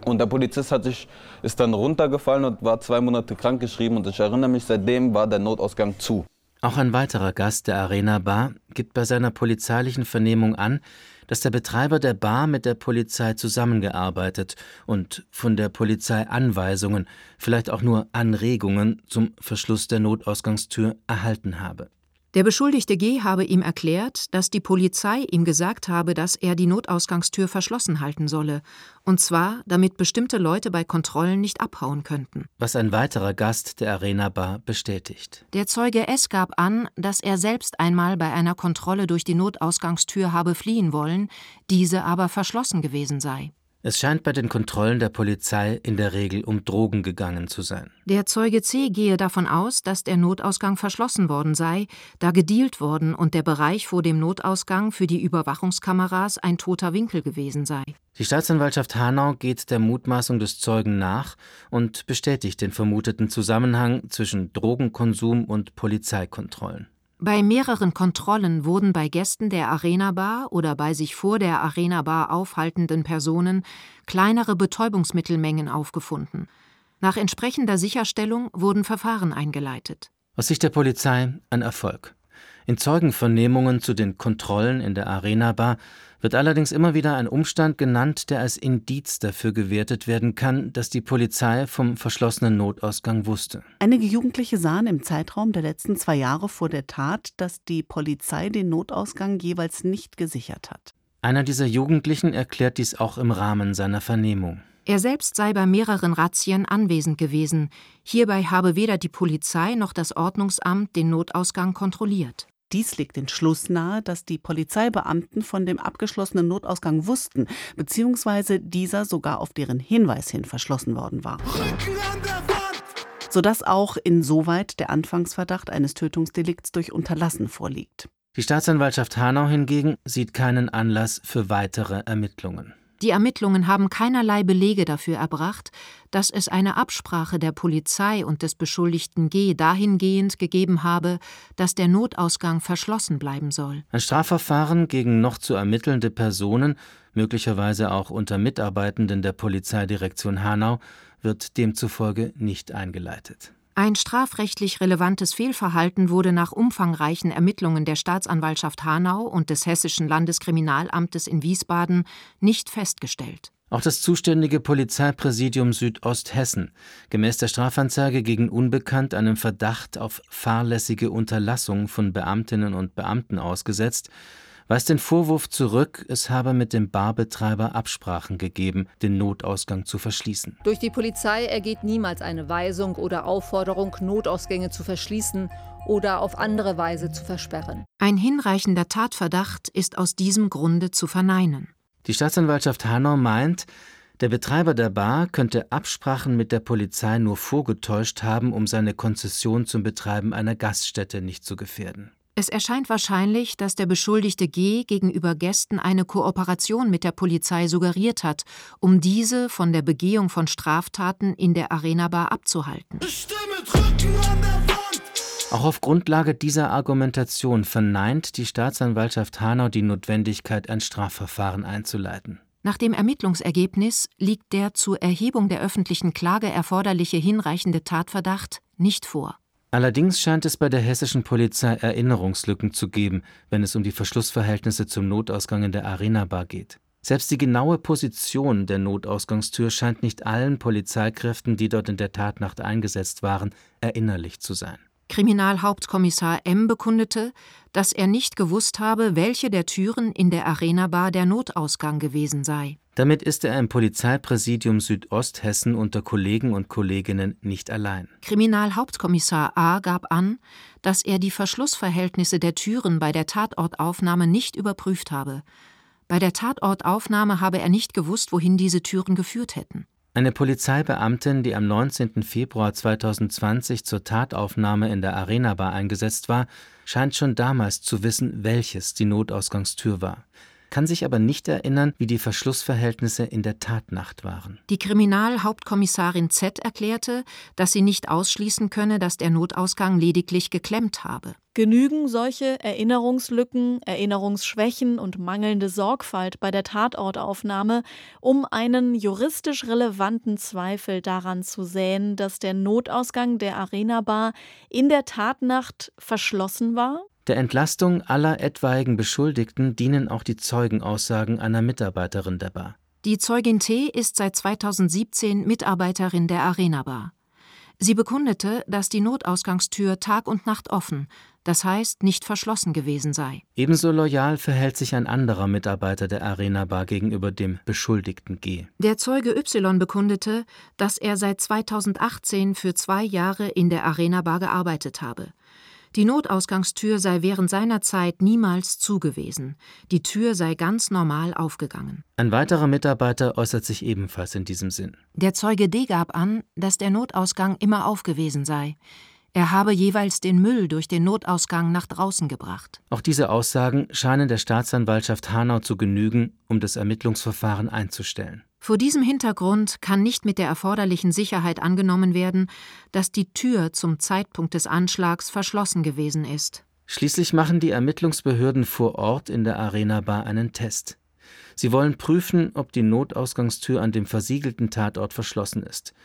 Speaker 4: und der Polizist hat sich, ist dann runtergefallen und war zwei Monate krankgeschrieben und ich erinnere mich, seitdem war der Notausgang zu.
Speaker 2: Auch ein weiterer Gast der Arena Bar gibt bei seiner polizeilichen Vernehmung an, dass der Betreiber der Bar mit der Polizei zusammengearbeitet und von der Polizei Anweisungen, vielleicht auch nur Anregungen zum Verschluss der Notausgangstür erhalten habe.
Speaker 11: Der Beschuldigte G habe ihm erklärt, dass die Polizei ihm gesagt habe, dass er die Notausgangstür verschlossen halten solle, und zwar, damit bestimmte Leute bei Kontrollen nicht abhauen könnten.
Speaker 2: Was ein weiterer Gast der Arena Bar bestätigt.
Speaker 11: Der Zeuge S gab an, dass er selbst einmal bei einer Kontrolle durch die Notausgangstür habe fliehen wollen, diese aber verschlossen gewesen sei.
Speaker 2: Es scheint bei den Kontrollen der Polizei in der Regel um Drogen gegangen zu sein.
Speaker 11: Der Zeuge C gehe davon aus, dass der Notausgang verschlossen worden sei, da gedealt worden und der Bereich vor dem Notausgang für die Überwachungskameras ein toter Winkel gewesen sei.
Speaker 2: Die Staatsanwaltschaft Hanau geht der Mutmaßung des Zeugen nach und bestätigt den vermuteten Zusammenhang zwischen Drogenkonsum und Polizeikontrollen.
Speaker 11: Bei mehreren Kontrollen wurden bei Gästen der Arena Bar oder bei sich vor der Arena Bar aufhaltenden Personen kleinere Betäubungsmittelmengen aufgefunden. Nach entsprechender Sicherstellung wurden Verfahren eingeleitet.
Speaker 2: Aus Sicht der Polizei ein Erfolg. In Zeugenvernehmungen zu den Kontrollen in der Arena Bar wird allerdings immer wieder ein Umstand genannt, der als Indiz dafür gewertet werden kann, dass die Polizei vom verschlossenen Notausgang wusste.
Speaker 5: Einige Jugendliche sahen im Zeitraum der letzten zwei Jahre vor der Tat, dass die Polizei den Notausgang jeweils nicht gesichert hat.
Speaker 2: Einer dieser Jugendlichen erklärt dies auch im Rahmen seiner Vernehmung.
Speaker 11: Er selbst sei bei mehreren Razzien anwesend gewesen. Hierbei habe weder die Polizei noch das Ordnungsamt den Notausgang kontrolliert.
Speaker 5: Dies legt den Schluss nahe, dass die Polizeibeamten von dem abgeschlossenen Notausgang wussten, beziehungsweise dieser sogar auf deren Hinweis hin verschlossen worden war. Sodass auch insoweit der Anfangsverdacht eines Tötungsdelikts durch Unterlassen vorliegt.
Speaker 2: Die Staatsanwaltschaft Hanau hingegen sieht keinen Anlass für weitere Ermittlungen.
Speaker 11: Die Ermittlungen haben keinerlei Belege dafür erbracht, dass es eine Absprache der Polizei und des Beschuldigten G dahingehend gegeben habe, dass der Notausgang verschlossen bleiben soll.
Speaker 2: Ein Strafverfahren gegen noch zu ermittelnde Personen, möglicherweise auch unter Mitarbeitenden der Polizeidirektion Hanau, wird demzufolge nicht eingeleitet.
Speaker 11: Ein strafrechtlich relevantes Fehlverhalten wurde nach umfangreichen Ermittlungen der Staatsanwaltschaft Hanau und des Hessischen Landeskriminalamtes in Wiesbaden nicht festgestellt.
Speaker 2: Auch das zuständige Polizeipräsidium Südosthessen, gemäß der Strafanzeige gegen Unbekannt einem Verdacht auf fahrlässige Unterlassung von Beamtinnen und Beamten ausgesetzt, weist den Vorwurf zurück, es habe mit dem Barbetreiber Absprachen gegeben, den Notausgang zu verschließen.
Speaker 18: Durch die Polizei ergeht niemals eine Weisung oder Aufforderung, Notausgänge zu verschließen oder auf andere Weise zu versperren.
Speaker 11: Ein hinreichender Tatverdacht ist aus diesem Grunde zu verneinen.
Speaker 2: Die Staatsanwaltschaft Hanau meint, der Betreiber der Bar könnte Absprachen mit der Polizei nur vorgetäuscht haben, um seine Konzession zum Betreiben einer Gaststätte nicht zu gefährden.
Speaker 11: Es erscheint wahrscheinlich, dass der Beschuldigte G gegenüber Gästen eine Kooperation mit der Polizei suggeriert hat, um diese von der Begehung von Straftaten in der Arena-Bar abzuhalten.
Speaker 2: Auch auf Grundlage dieser Argumentation verneint die Staatsanwaltschaft Hanau die Notwendigkeit, ein Strafverfahren einzuleiten.
Speaker 11: Nach dem Ermittlungsergebnis liegt der zur Erhebung der öffentlichen Klage erforderliche hinreichende Tatverdacht nicht vor.
Speaker 2: Allerdings scheint es bei der hessischen Polizei Erinnerungslücken zu geben, wenn es um die Verschlussverhältnisse zum Notausgang in der Arena-Bar geht. Selbst die genaue Position der Notausgangstür scheint nicht allen Polizeikräften, die dort in der Tatnacht eingesetzt waren, erinnerlich zu sein.
Speaker 11: Kriminalhauptkommissar M. bekundete, dass er nicht gewusst habe, welche der Türen in der Arena-Bar der Notausgang gewesen sei.
Speaker 2: Damit ist er im Polizeipräsidium Südosthessen unter Kollegen und Kolleginnen nicht allein.
Speaker 11: Kriminalhauptkommissar A. gab an, dass er die Verschlussverhältnisse der Türen bei der Tatortaufnahme nicht überprüft habe. Bei der Tatortaufnahme habe er nicht gewusst, wohin diese Türen geführt hätten.
Speaker 2: Eine Polizeibeamtin, die am 19. Februar 2020 zur Tataufnahme in der Arena Bar eingesetzt war, scheint schon damals zu wissen, welches die Notausgangstür war kann sich aber nicht erinnern, wie die Verschlussverhältnisse in der Tatnacht waren.
Speaker 11: Die Kriminalhauptkommissarin Z erklärte, dass sie nicht ausschließen könne, dass der Notausgang lediglich geklemmt habe.
Speaker 10: Genügen solche Erinnerungslücken, Erinnerungsschwächen und mangelnde Sorgfalt bei der Tatortaufnahme, um einen juristisch relevanten Zweifel daran zu säen, dass der Notausgang der Arena Bar in der Tatnacht verschlossen war?
Speaker 2: Der Entlastung aller etwaigen Beschuldigten dienen auch die Zeugenaussagen einer Mitarbeiterin der Bar.
Speaker 11: Die Zeugin T. ist seit 2017 Mitarbeiterin der Arena Bar. Sie bekundete, dass die Notausgangstür Tag und Nacht offen, das heißt nicht verschlossen gewesen sei.
Speaker 2: Ebenso loyal verhält sich ein anderer Mitarbeiter der Arena Bar gegenüber dem Beschuldigten G.
Speaker 11: Der Zeuge Y bekundete, dass er seit 2018 für zwei Jahre in der Arena Bar gearbeitet habe. Die Notausgangstür sei während seiner Zeit niemals zu gewesen. Die Tür sei ganz normal aufgegangen.
Speaker 2: Ein weiterer Mitarbeiter äußert sich ebenfalls in diesem Sinn.
Speaker 11: Der Zeuge D gab an, dass der Notausgang immer auf gewesen sei. Er habe jeweils den Müll durch den Notausgang nach draußen gebracht.
Speaker 2: Auch diese Aussagen scheinen der Staatsanwaltschaft Hanau zu genügen, um das Ermittlungsverfahren einzustellen.
Speaker 11: Vor diesem Hintergrund kann nicht mit der erforderlichen Sicherheit angenommen werden, dass die Tür zum Zeitpunkt des Anschlags verschlossen gewesen ist.
Speaker 2: Schließlich machen die Ermittlungsbehörden vor Ort in der Arena Bar einen Test. Sie wollen prüfen, ob die Notausgangstür an dem versiegelten Tatort verschlossen ist.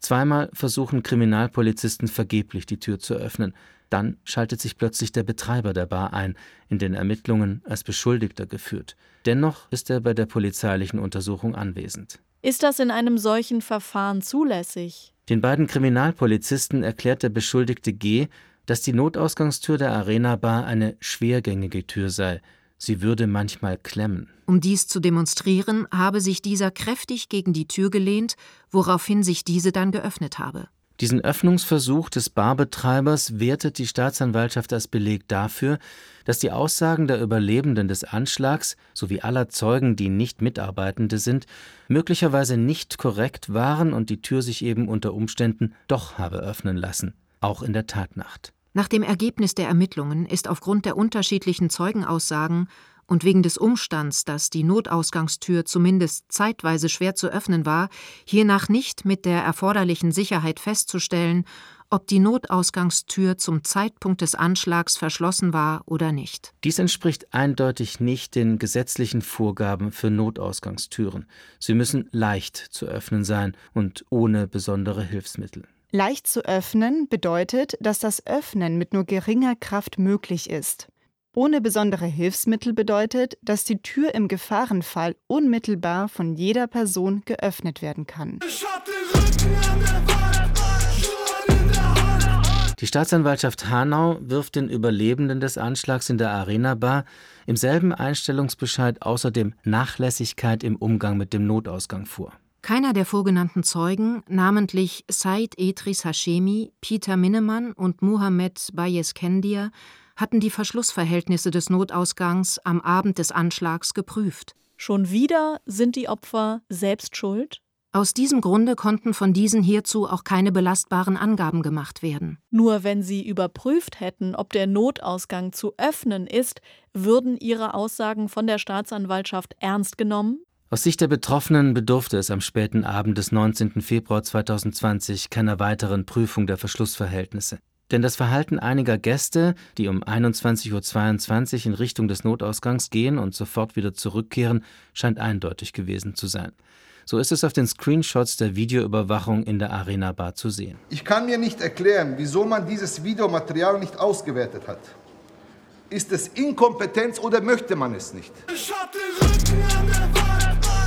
Speaker 2: Zweimal versuchen Kriminalpolizisten vergeblich die Tür zu öffnen. Dann schaltet sich plötzlich der Betreiber der Bar ein, in den Ermittlungen als Beschuldigter geführt. Dennoch ist er bei der polizeilichen Untersuchung anwesend.
Speaker 10: Ist das in einem solchen Verfahren zulässig?
Speaker 2: Den beiden Kriminalpolizisten erklärt der Beschuldigte G., dass die Notausgangstür der Arena Bar eine schwergängige Tür sei. Sie würde manchmal klemmen.
Speaker 11: Um dies zu demonstrieren, habe sich dieser kräftig gegen die Tür gelehnt, woraufhin sich diese dann geöffnet habe.
Speaker 2: Diesen Öffnungsversuch des Barbetreibers wertet die Staatsanwaltschaft als Beleg dafür, dass die Aussagen der Überlebenden des Anschlags sowie aller Zeugen, die nicht Mitarbeitende sind, möglicherweise nicht korrekt waren und die Tür sich eben unter Umständen doch habe öffnen lassen, auch in der Tatnacht.
Speaker 11: Nach dem Ergebnis der Ermittlungen ist aufgrund der unterschiedlichen Zeugenaussagen und wegen des Umstands, dass die Notausgangstür zumindest zeitweise schwer zu öffnen war, hiernach nicht mit der erforderlichen Sicherheit festzustellen, ob die Notausgangstür zum Zeitpunkt des Anschlags verschlossen war oder nicht.
Speaker 2: Dies entspricht eindeutig nicht den gesetzlichen Vorgaben für Notausgangstüren. Sie müssen leicht zu öffnen sein und ohne besondere Hilfsmittel.
Speaker 14: Leicht zu öffnen bedeutet, dass das Öffnen mit nur geringer Kraft möglich ist. Ohne besondere Hilfsmittel bedeutet, dass die Tür im Gefahrenfall unmittelbar von jeder Person geöffnet werden kann.
Speaker 2: Die Staatsanwaltschaft Hanau wirft den Überlebenden des Anschlags in der Arena Bar im selben Einstellungsbescheid außerdem Nachlässigkeit im Umgang mit dem Notausgang vor.
Speaker 11: Keiner der vorgenannten Zeugen, namentlich Said Etris Hashemi, Peter Minnemann und Mohamed Bayeskendir, hatten die Verschlussverhältnisse des Notausgangs am Abend des Anschlags geprüft.
Speaker 10: Schon wieder sind die Opfer selbst schuld?
Speaker 11: Aus diesem Grunde konnten von diesen hierzu auch keine belastbaren Angaben gemacht werden.
Speaker 10: Nur wenn sie überprüft hätten, ob der Notausgang zu öffnen ist, würden ihre Aussagen von der Staatsanwaltschaft ernst genommen?
Speaker 2: Aus Sicht der Betroffenen bedurfte es am späten Abend des 19. Februar 2020 keiner weiteren Prüfung der Verschlussverhältnisse. Denn das Verhalten einiger Gäste, die um 21.22 Uhr in Richtung des Notausgangs gehen und sofort wieder zurückkehren, scheint eindeutig gewesen zu sein. So ist es auf den Screenshots der Videoüberwachung in der Arena Bar zu sehen.
Speaker 15: Ich kann mir nicht erklären, wieso man dieses Videomaterial nicht ausgewertet hat. Ist es Inkompetenz oder möchte man es nicht?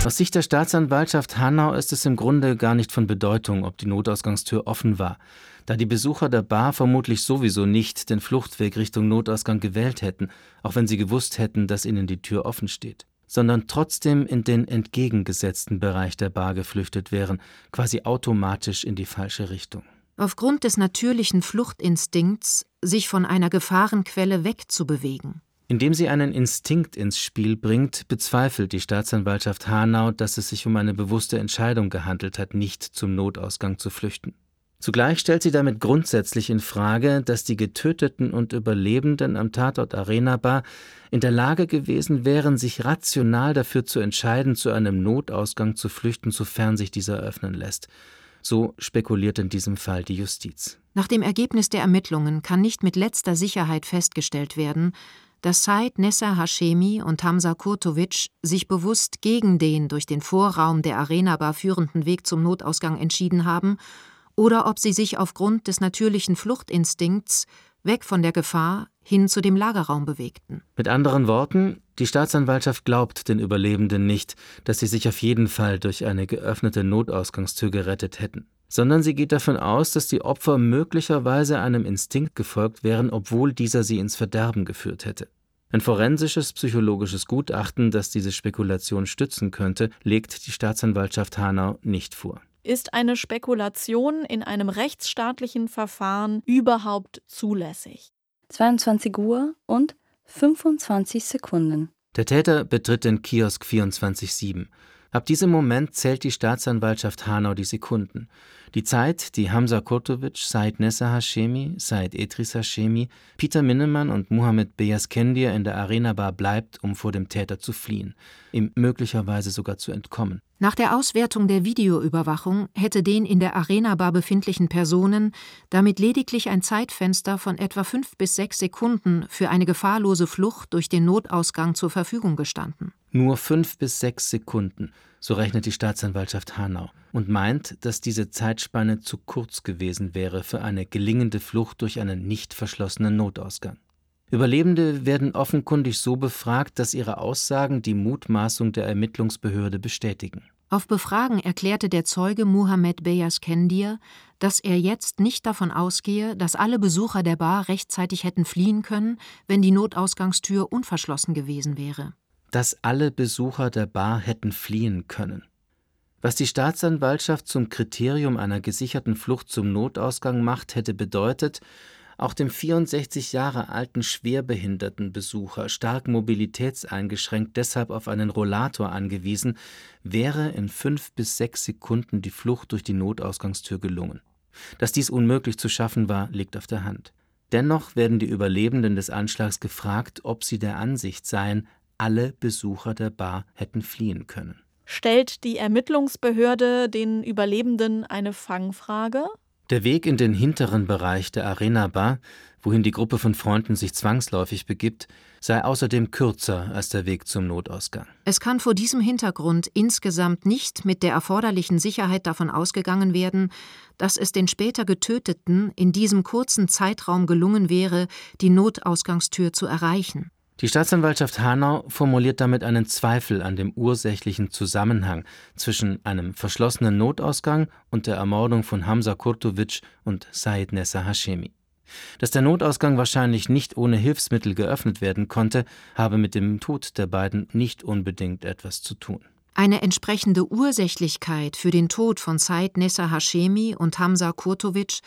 Speaker 2: Aus Sicht der Staatsanwaltschaft Hanau ist es im Grunde gar nicht von Bedeutung, ob die Notausgangstür offen war, da die Besucher der Bar vermutlich sowieso nicht den Fluchtweg Richtung Notausgang gewählt hätten, auch wenn sie gewusst hätten, dass ihnen die Tür offen steht, sondern trotzdem in den entgegengesetzten Bereich der Bar geflüchtet wären, quasi automatisch in die falsche Richtung.
Speaker 11: Aufgrund des natürlichen Fluchtinstinkts, sich von einer Gefahrenquelle wegzubewegen.
Speaker 2: Indem sie einen Instinkt ins Spiel bringt, bezweifelt die Staatsanwaltschaft Hanau, dass es sich um eine bewusste Entscheidung gehandelt hat, nicht zum Notausgang zu flüchten. Zugleich stellt sie damit grundsätzlich in Frage, dass die Getöteten und Überlebenden am Tatort Arena Bar in der Lage gewesen wären, sich rational dafür zu entscheiden, zu einem Notausgang zu flüchten, sofern sich dieser öffnen lässt. So spekuliert in diesem Fall die Justiz.
Speaker 11: Nach dem Ergebnis der Ermittlungen kann nicht mit letzter Sicherheit festgestellt werden, dass Said Nessa Hashemi und Hamza Kurtovic sich bewusst gegen den durch den Vorraum der Arena-Bar führenden Weg zum Notausgang entschieden haben oder ob sie sich aufgrund des natürlichen Fluchtinstinkts weg von der Gefahr hin zu dem Lagerraum bewegten.
Speaker 2: Mit anderen Worten, die Staatsanwaltschaft glaubt den Überlebenden nicht, dass sie sich auf jeden Fall durch eine geöffnete Notausgangstür gerettet hätten, sondern sie geht davon aus, dass die Opfer möglicherweise einem Instinkt gefolgt wären, obwohl dieser sie ins Verderben geführt hätte. Ein forensisches psychologisches Gutachten, das diese Spekulation stützen könnte, legt die Staatsanwaltschaft Hanau nicht vor.
Speaker 10: Ist eine Spekulation in einem rechtsstaatlichen Verfahren überhaupt zulässig?
Speaker 7: 22 Uhr und 25 Sekunden.
Speaker 2: Der Täter betritt den Kiosk 24-7. Ab diesem Moment zählt die Staatsanwaltschaft Hanau die Sekunden. Die Zeit, die Hamza Kurtovic, Said Nessa Hashemi, Said Etris Hashemi, Peter Minnemann und Mohamed Beyaskendir in der Arena Bar bleibt, um vor dem Täter zu fliehen, ihm möglicherweise sogar zu entkommen.
Speaker 11: Nach der Auswertung der Videoüberwachung hätte den in der Arena-Bar befindlichen Personen damit lediglich ein Zeitfenster von etwa fünf bis sechs Sekunden für eine gefahrlose Flucht durch den Notausgang zur Verfügung gestanden.
Speaker 2: Nur fünf bis sechs Sekunden, so rechnet die Staatsanwaltschaft Hanau und meint, dass diese Zeitspanne zu kurz gewesen wäre für eine gelingende Flucht durch einen nicht verschlossenen Notausgang. Überlebende werden offenkundig so befragt, dass ihre Aussagen die Mutmaßung der Ermittlungsbehörde bestätigen.
Speaker 11: Auf Befragen erklärte der Zeuge Mohamed Beyaskendir, dass er jetzt nicht davon ausgehe, dass alle Besucher der Bar rechtzeitig hätten fliehen können, wenn die Notausgangstür unverschlossen gewesen wäre.
Speaker 2: Dass alle Besucher der Bar hätten fliehen können. Was die Staatsanwaltschaft zum Kriterium einer gesicherten Flucht zum Notausgang macht, hätte bedeutet, auch dem 64 Jahre alten schwerbehinderten Besucher, stark mobilitätseingeschränkt, deshalb auf einen Rollator angewiesen, wäre in fünf bis sechs Sekunden die Flucht durch die Notausgangstür gelungen. Dass dies unmöglich zu schaffen war, liegt auf der Hand. Dennoch werden die Überlebenden des Anschlags gefragt, ob sie der Ansicht seien, alle Besucher der Bar hätten fliehen können.
Speaker 10: Stellt die Ermittlungsbehörde den Überlebenden eine Fangfrage?
Speaker 2: Der Weg in den hinteren Bereich der Arena Bar, wohin die Gruppe von Freunden sich zwangsläufig begibt, sei außerdem kürzer als der Weg zum Notausgang.
Speaker 11: Es kann vor diesem Hintergrund insgesamt nicht mit der erforderlichen Sicherheit davon ausgegangen werden, dass es den später Getöteten in diesem kurzen Zeitraum gelungen wäre, die Notausgangstür zu erreichen.
Speaker 2: Die Staatsanwaltschaft Hanau formuliert damit einen Zweifel an dem ursächlichen Zusammenhang zwischen einem verschlossenen Notausgang und der Ermordung von Hamza Kurtovic und Said Nessa Hashemi. Dass der Notausgang wahrscheinlich nicht ohne Hilfsmittel geöffnet werden konnte, habe mit dem Tod der beiden nicht unbedingt etwas zu tun.
Speaker 11: Eine entsprechende Ursächlichkeit für den Tod von Said Nessa Hashemi und Hamza Kurtovic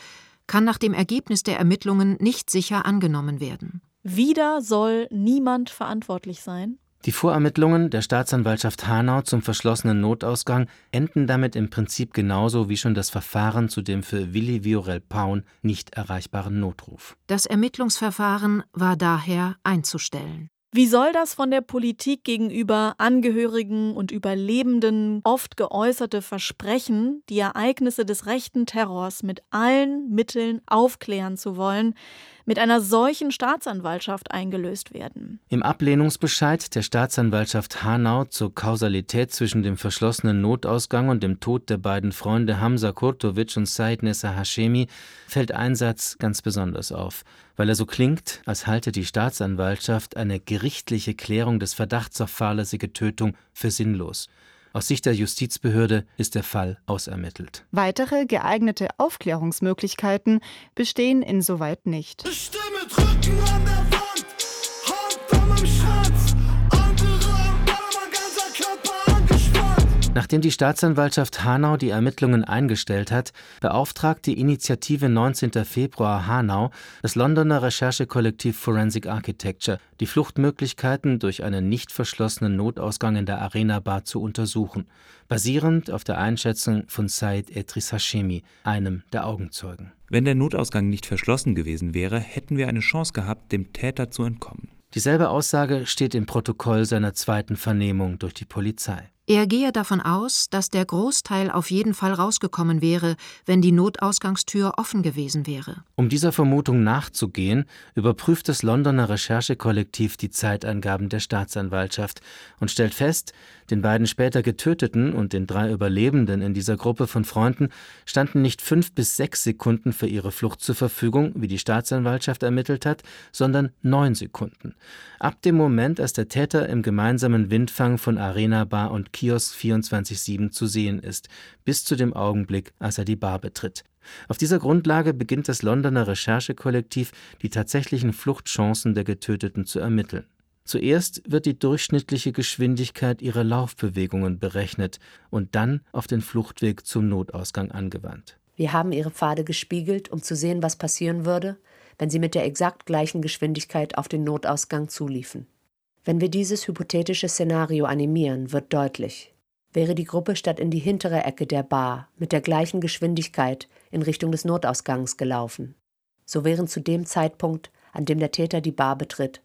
Speaker 11: kann nach dem Ergebnis der Ermittlungen nicht sicher angenommen werden.
Speaker 10: Wieder soll niemand verantwortlich sein?
Speaker 2: Die Vorermittlungen der Staatsanwaltschaft Hanau zum verschlossenen Notausgang enden damit im Prinzip genauso wie schon das Verfahren zu dem für Willi Viorel Paun nicht erreichbaren Notruf.
Speaker 11: Das Ermittlungsverfahren war daher einzustellen.
Speaker 10: Wie soll das von der Politik gegenüber Angehörigen und Überlebenden oft geäußerte Versprechen, die Ereignisse des rechten Terrors mit allen Mitteln aufklären zu wollen, mit einer solchen Staatsanwaltschaft eingelöst werden?
Speaker 2: Im Ablehnungsbescheid der Staatsanwaltschaft Hanau zur Kausalität zwischen dem verschlossenen Notausgang und dem Tod der beiden Freunde Hamza Kurtovic und Said Nessa Hashemi fällt ein Satz ganz besonders auf, weil er so klingt, als halte die Staatsanwaltschaft eine gerichtliche Klärung des Verdachts auf fahrlässige Tötung für sinnlos. Aus Sicht der Justizbehörde ist der Fall ausermittelt.
Speaker 14: Weitere geeignete Aufklärungsmöglichkeiten bestehen insoweit nicht.
Speaker 12: Stimme drücken an der
Speaker 2: Nachdem die Staatsanwaltschaft Hanau die Ermittlungen eingestellt hat, beauftragt die Initiative 19. Februar Hanau das Londoner Recherchekollektiv Forensic Architecture, die Fluchtmöglichkeiten durch einen nicht verschlossenen Notausgang in der Arena Bar zu untersuchen, basierend auf der Einschätzung von Said Etris Hashemi, einem der Augenzeugen.
Speaker 9: Wenn der Notausgang nicht verschlossen gewesen wäre, hätten wir eine Chance gehabt, dem Täter zu entkommen.
Speaker 2: Dieselbe Aussage steht im Protokoll seiner zweiten Vernehmung durch die Polizei.
Speaker 11: Er gehe davon aus, dass der Großteil auf jeden Fall rausgekommen wäre, wenn die Notausgangstür offen gewesen wäre.
Speaker 2: Um dieser Vermutung nachzugehen, überprüft das Londoner Recherchekollektiv die Zeitangaben der Staatsanwaltschaft und stellt fest, den beiden später Getöteten und den drei Überlebenden in dieser Gruppe von Freunden standen nicht fünf bis sechs Sekunden für ihre Flucht zur Verfügung, wie die Staatsanwaltschaft ermittelt hat, sondern neun Sekunden. Ab dem Moment, als der Täter im gemeinsamen Windfang von Arena Bar und Kiosk 24-7 zu sehen ist, bis zu dem Augenblick, als er die Bar betritt. Auf dieser Grundlage beginnt das Londoner Recherchekollektiv, die tatsächlichen Fluchtchancen der Getöteten zu ermitteln. Zuerst wird die durchschnittliche Geschwindigkeit ihrer Laufbewegungen berechnet und dann auf den Fluchtweg zum Notausgang angewandt.
Speaker 19: Wir haben ihre Pfade gespiegelt, um zu sehen, was passieren würde, wenn sie mit der exakt gleichen Geschwindigkeit auf den Notausgang zuliefen. Wenn wir dieses hypothetische Szenario animieren, wird deutlich, wäre die Gruppe statt in die hintere Ecke der Bar mit der gleichen Geschwindigkeit in Richtung des Notausgangs gelaufen. So wären zu dem Zeitpunkt, an dem der Täter die Bar betritt,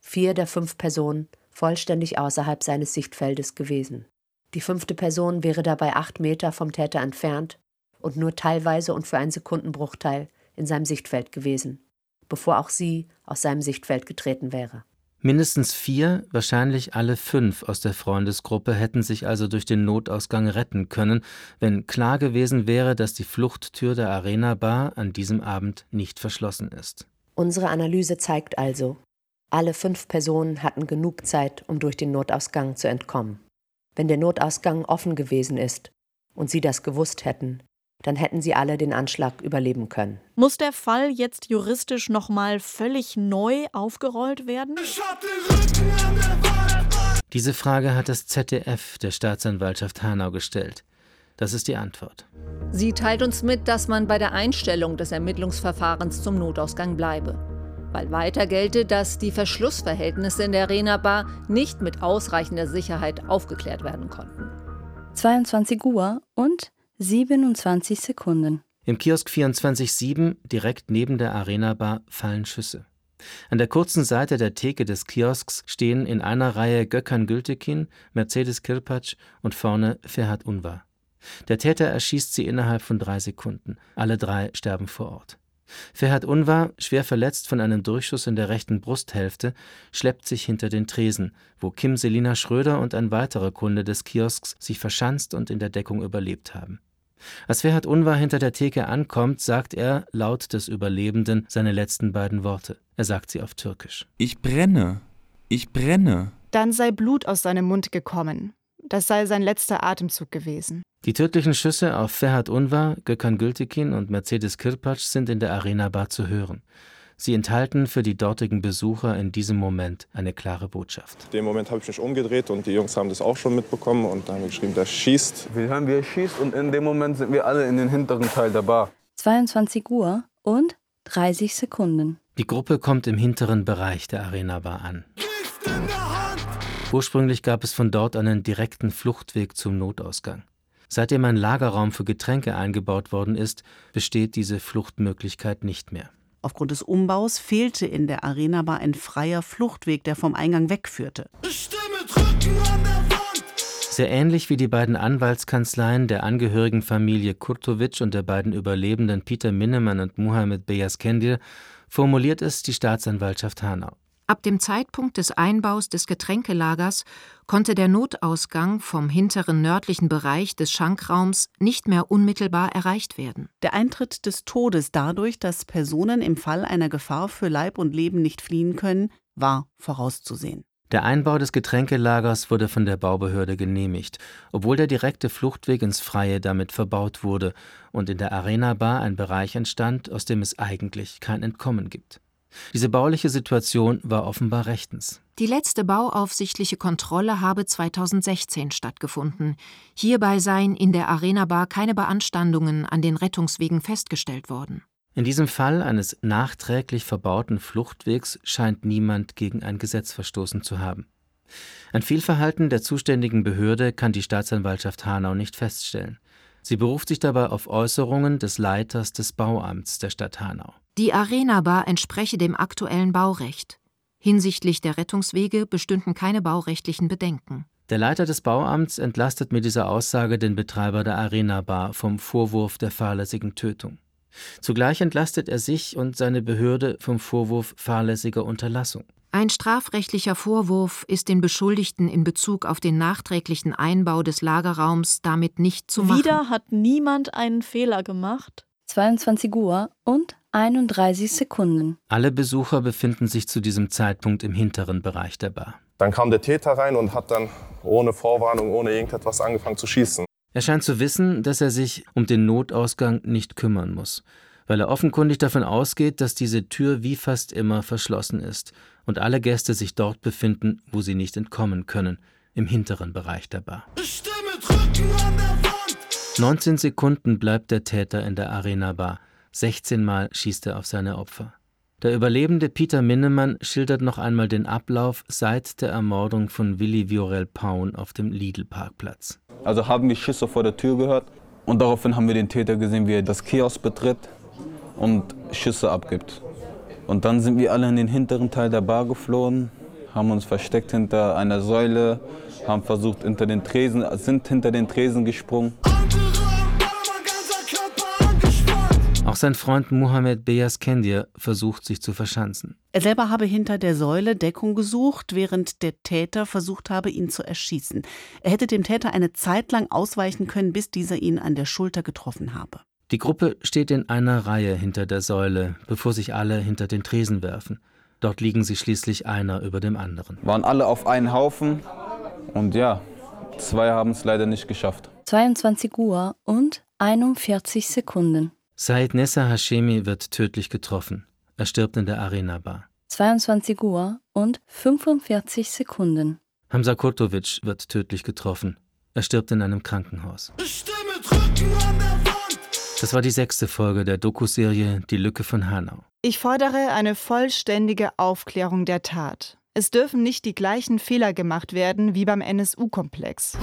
Speaker 19: vier der fünf Personen vollständig außerhalb seines Sichtfeldes gewesen. Die fünfte Person wäre dabei acht Meter vom Täter entfernt und nur teilweise und für einen Sekundenbruchteil in seinem Sichtfeld gewesen, bevor auch sie aus seinem Sichtfeld getreten wäre.
Speaker 2: Mindestens vier, wahrscheinlich alle fünf aus der Freundesgruppe hätten sich also durch den Notausgang retten können, wenn klar gewesen wäre, dass die Fluchttür der Arena Bar an diesem Abend nicht verschlossen ist.
Speaker 19: Unsere Analyse zeigt also, alle fünf Personen hatten genug Zeit, um durch den Notausgang zu entkommen. Wenn der Notausgang offen gewesen ist und sie das gewusst hätten, dann hätten sie alle den Anschlag überleben können.
Speaker 10: Muss der Fall jetzt juristisch nochmal völlig neu aufgerollt werden?
Speaker 2: Diese Frage hat das ZDF der Staatsanwaltschaft Hanau gestellt. Das ist die Antwort.
Speaker 18: Sie teilt uns mit, dass man bei der Einstellung des Ermittlungsverfahrens zum Notausgang bleibe. Weil weiter gelte, dass die Verschlussverhältnisse in der Arena Bar nicht mit ausreichender Sicherheit aufgeklärt werden konnten.
Speaker 7: 22 Uhr und 27 Sekunden.
Speaker 2: Im Kiosk 24-7, direkt neben der Arena Bar, fallen Schüsse. An der kurzen Seite der Theke des Kiosks stehen in einer Reihe Gökhan Gültekin, Mercedes Kirpac und vorne Ferhat Unvar. Der Täter erschießt sie innerhalb von drei Sekunden. Alle drei sterben vor Ort. Ferhat Unvar, schwer verletzt von einem Durchschuss in der rechten Brusthälfte, schleppt sich hinter den Tresen, wo Kim Selina Schröder und ein weiterer Kunde des Kiosks sich verschanzt und in der Deckung überlebt haben. Als Ferhat Unvar hinter der Theke ankommt, sagt er, laut des Überlebenden, seine letzten beiden Worte. Er sagt sie auf Türkisch.
Speaker 9: Ich brenne. Ich brenne.
Speaker 14: Dann sei Blut aus seinem Mund gekommen. Das sei sein letzter Atemzug gewesen.
Speaker 2: Die tödlichen Schüsse auf Ferhat Unvar, Gökhan Gültekin und Mercedes Kirpac sind in der Arena Bar zu hören. Sie enthalten für die dortigen Besucher in diesem Moment eine klare Botschaft.
Speaker 8: In dem Moment habe ich mich umgedreht und die Jungs haben das auch schon mitbekommen und dann haben wir geschrieben, der schießt.
Speaker 4: Wir hören, wie er schießt und in dem Moment sind wir alle in den hinteren Teil der Bar.
Speaker 7: 22 Uhr und 30 Sekunden.
Speaker 2: Die Gruppe kommt im hinteren Bereich der Arena Bar an. Ursprünglich gab es von dort einen direkten Fluchtweg zum Notausgang. Seitdem ein Lagerraum für Getränke eingebaut worden ist, besteht diese Fluchtmöglichkeit nicht mehr.
Speaker 5: Aufgrund des Umbaus fehlte in der Arena Bar ein freier Fluchtweg, der vom Eingang wegführte.
Speaker 2: Sehr ähnlich wie die beiden Anwaltskanzleien der Angehörigenfamilie Kurtovic und der beiden Überlebenden Peter Minnemann und Muhammed Beyaskendir formuliert es die Staatsanwaltschaft Hanau.
Speaker 11: Ab dem Zeitpunkt des Einbaus des Getränkelagers konnte der Notausgang vom hinteren nördlichen Bereich des Schankraums nicht mehr unmittelbar erreicht werden.
Speaker 5: Der Eintritt des Todes dadurch, dass Personen im Fall einer Gefahr für Leib und Leben nicht fliehen können, war vorauszusehen.
Speaker 2: Der Einbau des Getränkelagers wurde von der Baubehörde genehmigt, obwohl der direkte Fluchtweg ins Freie damit verbaut wurde und in der Arena Bar ein Bereich entstand, aus dem es eigentlich kein Entkommen gibt. Diese bauliche Situation war offenbar rechtens.
Speaker 11: Die letzte bauaufsichtliche Kontrolle habe 2016 stattgefunden. Hierbei seien in der Arena Bar keine Beanstandungen an den Rettungswegen festgestellt worden.
Speaker 2: In diesem Fall eines nachträglich verbauten Fluchtwegs scheint niemand gegen ein Gesetz verstoßen zu haben. Ein Fehlverhalten der zuständigen Behörde kann die Staatsanwaltschaft Hanau nicht feststellen. Sie beruft sich dabei auf Äußerungen des Leiters des Bauamts der Stadt Hanau.
Speaker 11: Die Arena Bar entspreche dem aktuellen Baurecht. Hinsichtlich der Rettungswege bestünden keine baurechtlichen Bedenken.
Speaker 2: Der Leiter des Bauamts entlastet mit dieser Aussage den Betreiber der Arena Bar vom Vorwurf der fahrlässigen Tötung. Zugleich entlastet er sich und seine Behörde vom Vorwurf fahrlässiger Unterlassung.
Speaker 11: Ein strafrechtlicher Vorwurf ist den Beschuldigten in Bezug auf den nachträglichen Einbau des Lagerraums damit nicht zu machen.
Speaker 10: Wieder hat niemand einen Fehler gemacht.
Speaker 7: 22 Uhr und 31 Sekunden.
Speaker 2: Alle Besucher befinden sich zu diesem Zeitpunkt im hinteren Bereich der Bar.
Speaker 8: Dann kam der Täter rein und hat dann ohne Vorwarnung, ohne irgendetwas angefangen zu schießen.
Speaker 2: Er scheint zu wissen, dass er sich um den Notausgang nicht kümmern muss, weil er offenkundig davon ausgeht, dass diese Tür wie fast immer verschlossen ist und alle Gäste sich dort befinden, wo sie nicht entkommen können, im hinteren Bereich der Bar. 19 Sekunden bleibt der Täter in der Arena Bar. 16 Mal schießt er auf seine Opfer. Der Überlebende Peter Minnemann schildert noch einmal den Ablauf seit der Ermordung von Willi Viorel Paun auf dem Lidl-Parkplatz.
Speaker 4: Also haben wir Schüsse vor der Tür gehört und daraufhin haben wir den Täter gesehen, wie er das Kiosk betritt und Schüsse abgibt. Und dann sind wir alle in den hinteren Teil der Bar geflohen, haben uns versteckt hinter einer Säule, haben versucht hinter den Tresen, sind hinter den Tresen gesprungen.
Speaker 2: Auch sein Freund Mohammed Beyaskendir versucht sich zu verschanzen.
Speaker 5: Er selber habe hinter der Säule Deckung gesucht, während der Täter versucht habe, ihn zu erschießen. Er hätte dem Täter eine Zeit lang ausweichen können, bis dieser ihn an der Schulter getroffen habe.
Speaker 2: Die Gruppe steht in einer Reihe hinter der Säule, bevor sich alle hinter den Tresen werfen. Dort liegen sie schließlich einer über dem anderen.
Speaker 4: Waren alle auf einen Haufen und ja, zwei haben es leider nicht geschafft.
Speaker 7: 22 Uhr und 41 Sekunden.
Speaker 2: Said Nessa Hashemi wird tödlich getroffen. Er stirbt in der Arena Bar.
Speaker 7: 22 Uhr und 45 Sekunden.
Speaker 2: Hamza Kurtovic wird tödlich getroffen. Er stirbt in einem Krankenhaus. Das war die sechste Folge der Dokuserie Die Lücke von Hanau.
Speaker 14: Ich fordere eine vollständige Aufklärung der Tat. Es dürfen nicht die gleichen Fehler gemacht werden wie beim NSU-Komplex.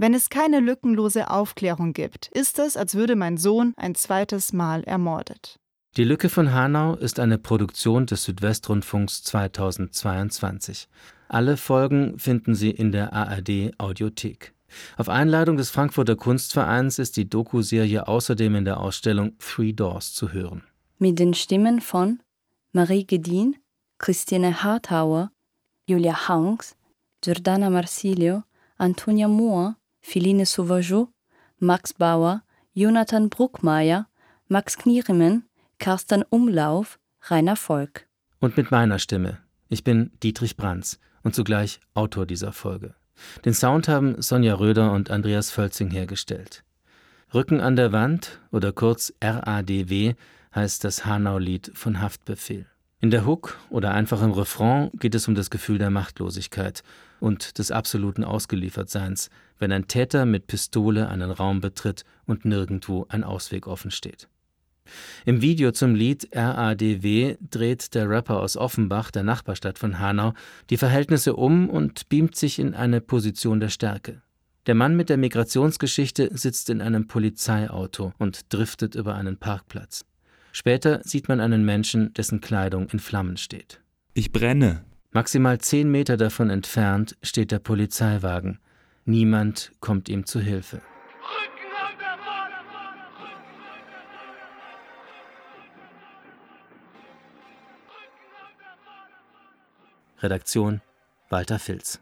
Speaker 14: Wenn es keine lückenlose Aufklärung gibt, ist es, als würde mein Sohn ein zweites Mal ermordet.
Speaker 2: Die Lücke von Hanau ist eine Produktion des Südwestrundfunks 2022. Alle Folgen finden Sie in der ARD Audiothek. Auf Einladung des Frankfurter Kunstvereins ist die Doku-Serie außerdem in der Ausstellung Three Doors zu hören.
Speaker 7: Mit den Stimmen von Marie Gedin, Christine Harthauer, Julia Hanks, Giordana Marsilio, Antonia Mohr, Philine Sauvageau, Max Bauer, Jonathan Bruckmeier, Max Knierimen, Carsten Umlauf, Rainer Volk.
Speaker 2: Und mit meiner Stimme. Ich bin Dietrich Brands und zugleich Autor dieser Folge. Den Sound haben Sonja Röder und Andreas Völzing hergestellt. Rücken an der Wand oder kurz RADW heißt das Hanau-Lied von Haftbefehl. In der Hook oder einfach im Refrain geht es um das Gefühl der Machtlosigkeit und des absoluten Ausgeliefertseins, wenn ein Täter mit Pistole einen Raum betritt und nirgendwo ein Ausweg offen steht. Im Video zum Lied RADW dreht der Rapper aus Offenbach, der Nachbarstadt von Hanau, die Verhältnisse um und beamt sich in eine Position der Stärke. Der Mann mit der Migrationsgeschichte sitzt in einem Polizeiauto und driftet über einen Parkplatz. Später sieht man einen Menschen, dessen Kleidung in Flammen steht.
Speaker 9: Ich brenne.
Speaker 2: Maximal zehn Meter davon entfernt steht der Polizeiwagen. Niemand kommt ihm zu Hilfe. Redaktion Walter Filz